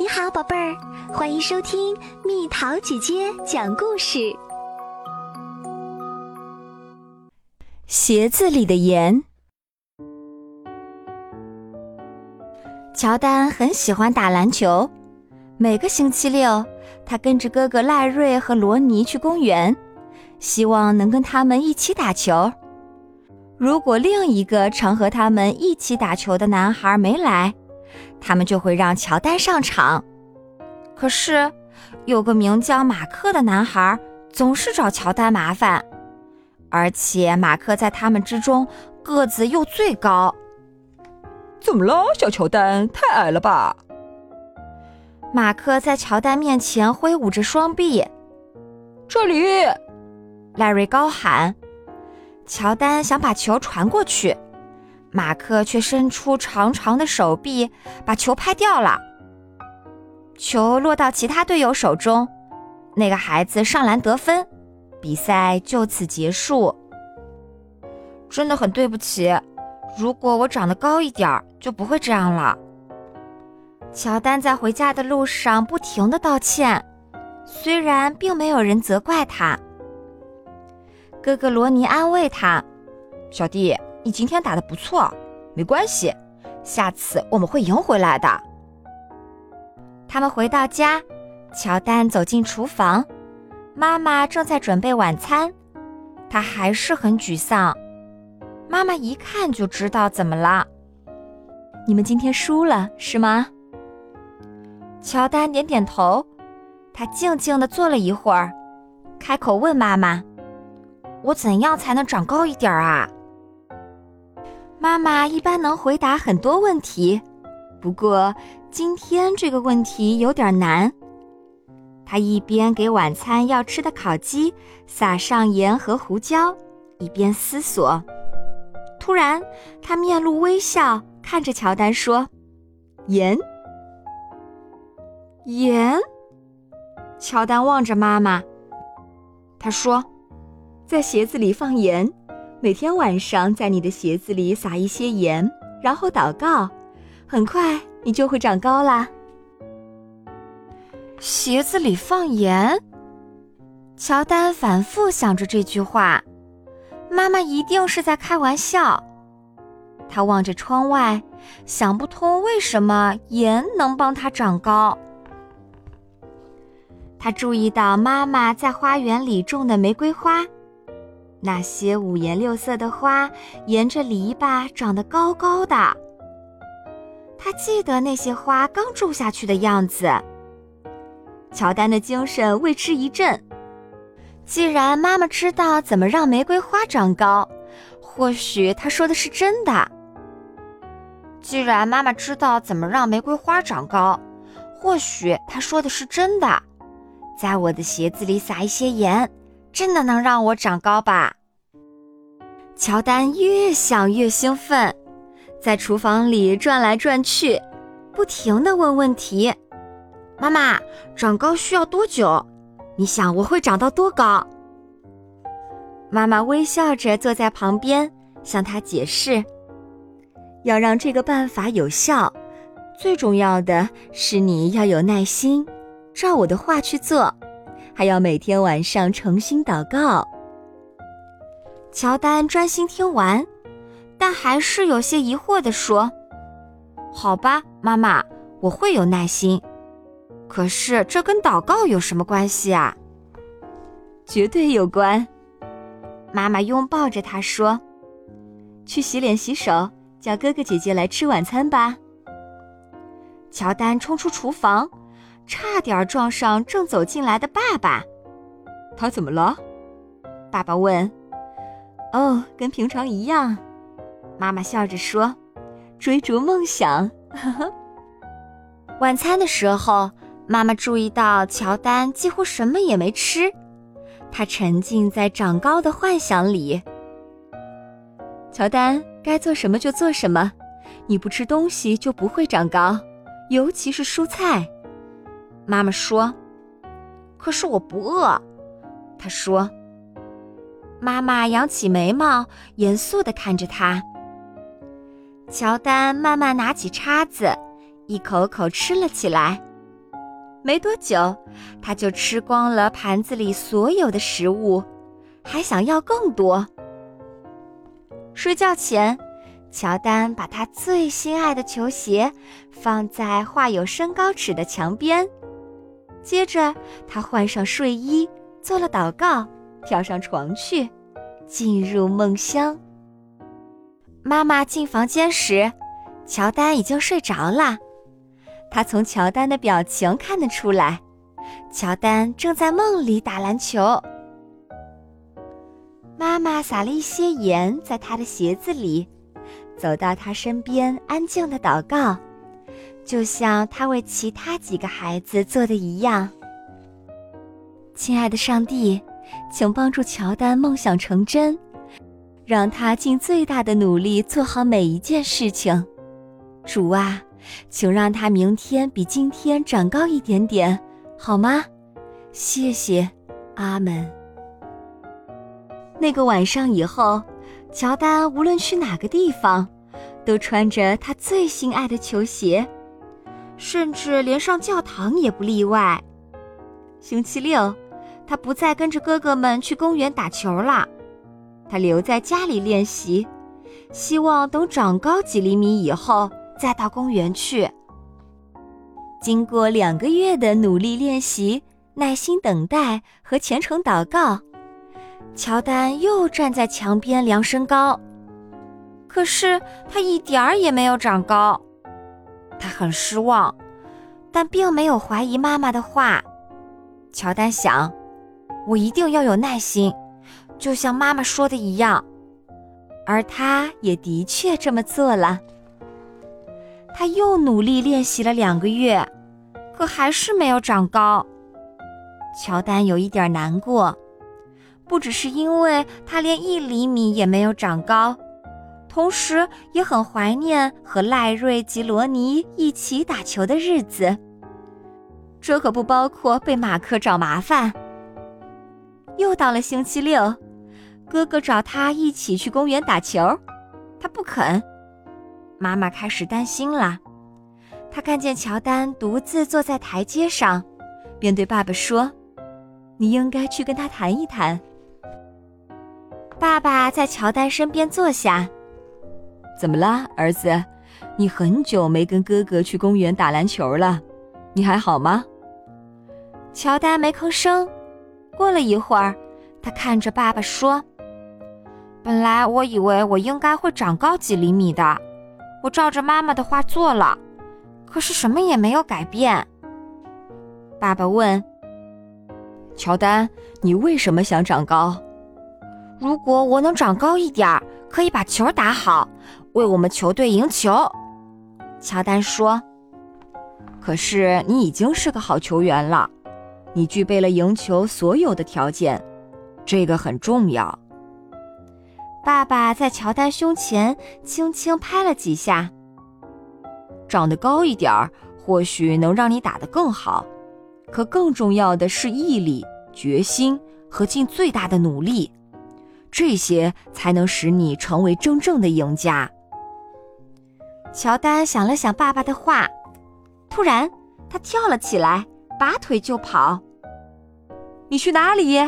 你好，宝贝儿，欢迎收听蜜桃姐姐讲故事。鞋子里的盐。乔丹很喜欢打篮球，每个星期六，他跟着哥哥赖瑞和罗尼去公园，希望能跟他们一起打球。如果另一个常和他们一起打球的男孩没来，他们就会让乔丹上场。可是，有个名叫马克的男孩总是找乔丹麻烦，而且马克在他们之中个子又最高。怎么了，小乔丹？太矮了吧？马克在乔丹面前挥舞着双臂。这里，赖瑞高喊。乔丹想把球传过去。马克却伸出长长的手臂，把球拍掉了。球落到其他队友手中，那个孩子上篮得分，比赛就此结束。真的很对不起，如果我长得高一点儿，就不会这样了。乔丹在回家的路上不停的道歉，虽然并没有人责怪他。哥哥罗尼安慰他：“小弟。”你今天打的不错，没关系，下次我们会赢回来的。他们回到家，乔丹走进厨房，妈妈正在准备晚餐，他还是很沮丧。妈妈一看就知道怎么了。你们今天输了是吗？乔丹点点头，他静静地坐了一会儿，开口问妈妈：“我怎样才能长高一点啊？”妈妈一般能回答很多问题，不过今天这个问题有点难。她一边给晚餐要吃的烤鸡撒上盐和胡椒，一边思索。突然，她面露微笑，看着乔丹说：“盐，盐。”乔丹望着妈妈，他说：“在鞋子里放盐。”每天晚上在你的鞋子里撒一些盐，然后祷告，很快你就会长高啦。鞋子里放盐，乔丹反复想着这句话，妈妈一定是在开玩笑。他望着窗外，想不通为什么盐能帮他长高。他注意到妈妈在花园里种的玫瑰花。那些五颜六色的花沿着篱笆长得高高的。他记得那些花刚种下去的样子。乔丹的精神为之一振。既然妈妈知道怎么让玫瑰花长高，或许她说的是真的。既然妈妈知道怎么让玫瑰花长高，或许她说的是真的。在我的鞋子里撒一些盐。真的能让我长高吧？乔丹越想越兴奋，在厨房里转来转去，不停地问问题。妈妈，长高需要多久？你想我会长到多高？妈妈微笑着坐在旁边，向他解释：要让这个办法有效，最重要的是你要有耐心，照我的话去做。还要每天晚上诚心祷告。乔丹专心听完，但还是有些疑惑地说：“好吧，妈妈，我会有耐心。可是这跟祷告有什么关系啊？”“绝对有关。”妈妈拥抱着他说：“去洗脸洗手，叫哥哥姐姐来吃晚餐吧。”乔丹冲出厨房。差点撞上正走进来的爸爸，他怎么了？爸爸问。哦，跟平常一样。妈妈笑着说：“追逐梦想。”晚餐的时候，妈妈注意到乔丹几乎什么也没吃，他沉浸在长高的幻想里。乔丹，该做什么就做什么，你不吃东西就不会长高，尤其是蔬菜。妈妈说：“可是我不饿。”他说。妈妈扬起眉毛，严肃地看着他。乔丹慢慢拿起叉子，一口口吃了起来。没多久，他就吃光了盘子里所有的食物，还想要更多。睡觉前，乔丹把他最心爱的球鞋放在画有身高尺的墙边，接着他换上睡衣，做了祷告，跳上床去，进入梦乡。妈妈进房间时，乔丹已经睡着了。他从乔丹的表情看得出来，乔丹正在梦里打篮球。妈妈撒了一些盐在他的鞋子里，走到他身边，安静的祷告，就像他为其他几个孩子做的一样。亲爱的上帝，请帮助乔丹梦想成真，让他尽最大的努力做好每一件事情。主啊，请让他明天比今天长高一点点，好吗？谢谢，阿门。那个晚上以后，乔丹无论去哪个地方，都穿着他最心爱的球鞋，甚至连上教堂也不例外。星期六，他不再跟着哥哥们去公园打球了，他留在家里练习，希望等长高几厘米以后再到公园去。经过两个月的努力练习、耐心等待和虔诚祷告。乔丹又站在墙边量身高，可是他一点儿也没有长高。他很失望，但并没有怀疑妈妈的话。乔丹想：“我一定要有耐心，就像妈妈说的一样。”而他也的确这么做了。他又努力练习了两个月，可还是没有长高。乔丹有一点难过。不只是因为他连一厘米也没有长高，同时也很怀念和赖瑞及罗尼一起打球的日子。这可不包括被马克找麻烦。又到了星期六，哥哥找他一起去公园打球，他不肯。妈妈开始担心了。他看见乔丹独自坐在台阶上，便对爸爸说：“你应该去跟他谈一谈。”爸爸在乔丹身边坐下。怎么了，儿子？你很久没跟哥哥去公园打篮球了，你还好吗？乔丹没吭声。过了一会儿，他看着爸爸说：“本来我以为我应该会长高几厘米的，我照着妈妈的话做了，可是什么也没有改变。”爸爸问：“乔丹，你为什么想长高？”如果我能长高一点儿，可以把球打好，为我们球队赢球。乔丹说：“可是你已经是个好球员了，你具备了赢球所有的条件，这个很重要。”爸爸在乔丹胸前轻轻拍了几下。长得高一点儿，或许能让你打得更好，可更重要的是毅力、决心和尽最大的努力。这些才能使你成为真正的赢家。乔丹想了想爸爸的话，突然他跳了起来，拔腿就跑。你去哪里？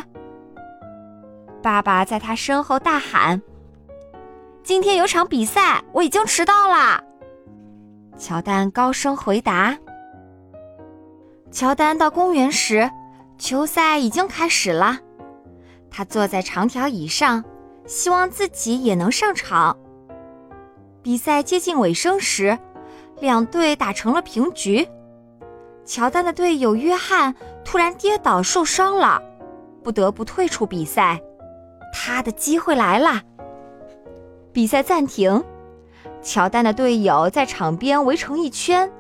爸爸在他身后大喊：“今天有场比赛，我已经迟到了。”乔丹高声回答。乔丹到公园时，球赛已经开始了。他坐在长条椅上，希望自己也能上场。比赛接近尾声时，两队打成了平局。乔丹的队友约翰突然跌倒受伤了，不得不退出比赛。他的机会来了。比赛暂停，乔丹的队友在场边围成一圈，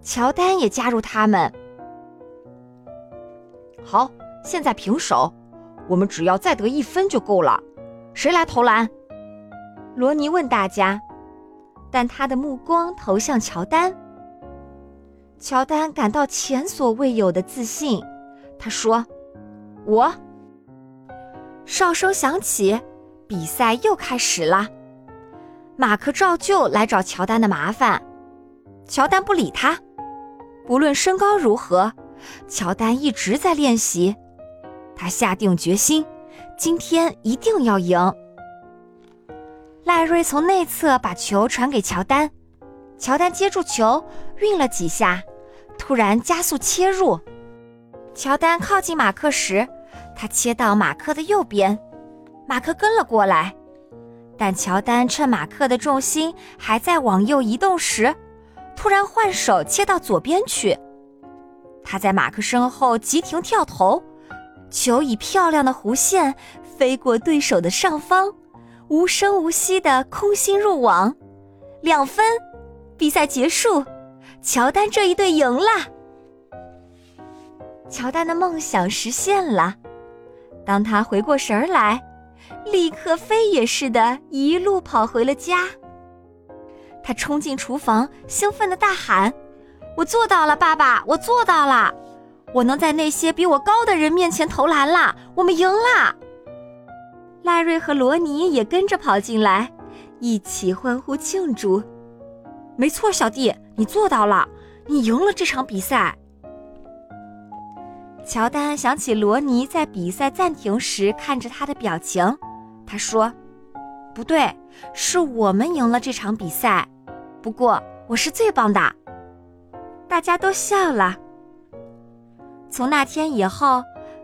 乔丹也加入他们。好，现在平手。我们只要再得一分就够了。谁来投篮？罗尼问大家，但他的目光投向乔丹。乔丹感到前所未有的自信。他说：“我。”哨声响起，比赛又开始了。马克照旧来找乔丹的麻烦，乔丹不理他。不论身高如何，乔丹一直在练习。他下定决心，今天一定要赢。赖瑞从内侧把球传给乔丹，乔丹接住球，运了几下，突然加速切入。乔丹靠近马克时，他切到马克的右边，马克跟了过来。但乔丹趁马克的重心还在往右移动时，突然换手切到左边去。他在马克身后急停跳投，球以漂亮的弧线飞过对手的上方，无声无息的空心入网，两分，比赛结束，乔丹这一队赢了。乔丹的梦想实现了，当他回过神儿来。立刻飞也似的，一路跑回了家。他冲进厨房，兴奋地大喊：“我做到了，爸爸！我做到了！我能在那些比我高的人面前投篮了！我们赢了！”赖瑞和罗尼也跟着跑进来，一起欢呼庆祝。没错，小弟，你做到了，你赢了这场比赛。乔丹想起罗尼在比赛暂停时看着他的表情。他说：“不对，是我们赢了这场比赛。不过我是最棒的。”大家都笑了。从那天以后，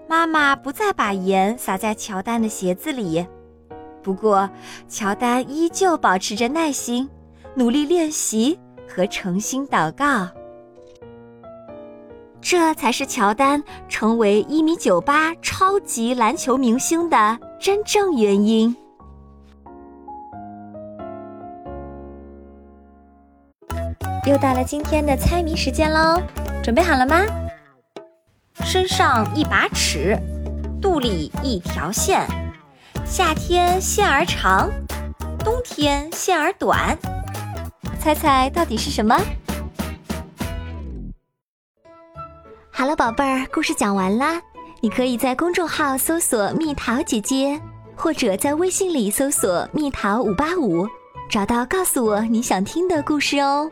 妈妈不再把盐撒在乔丹的鞋子里。不过，乔丹依旧保持着耐心，努力练习和诚心祷告。这才是乔丹成为一米九八超级篮球明星的真正原因。又到了今天的猜谜时间喽，准备好了吗？身上一把尺，肚里一条线，夏天线儿长，冬天线儿短，猜猜到底是什么？好了，宝贝儿，故事讲完啦。你可以在公众号搜索“蜜桃姐姐”，或者在微信里搜索“蜜桃五八五”，找到告诉我你想听的故事哦。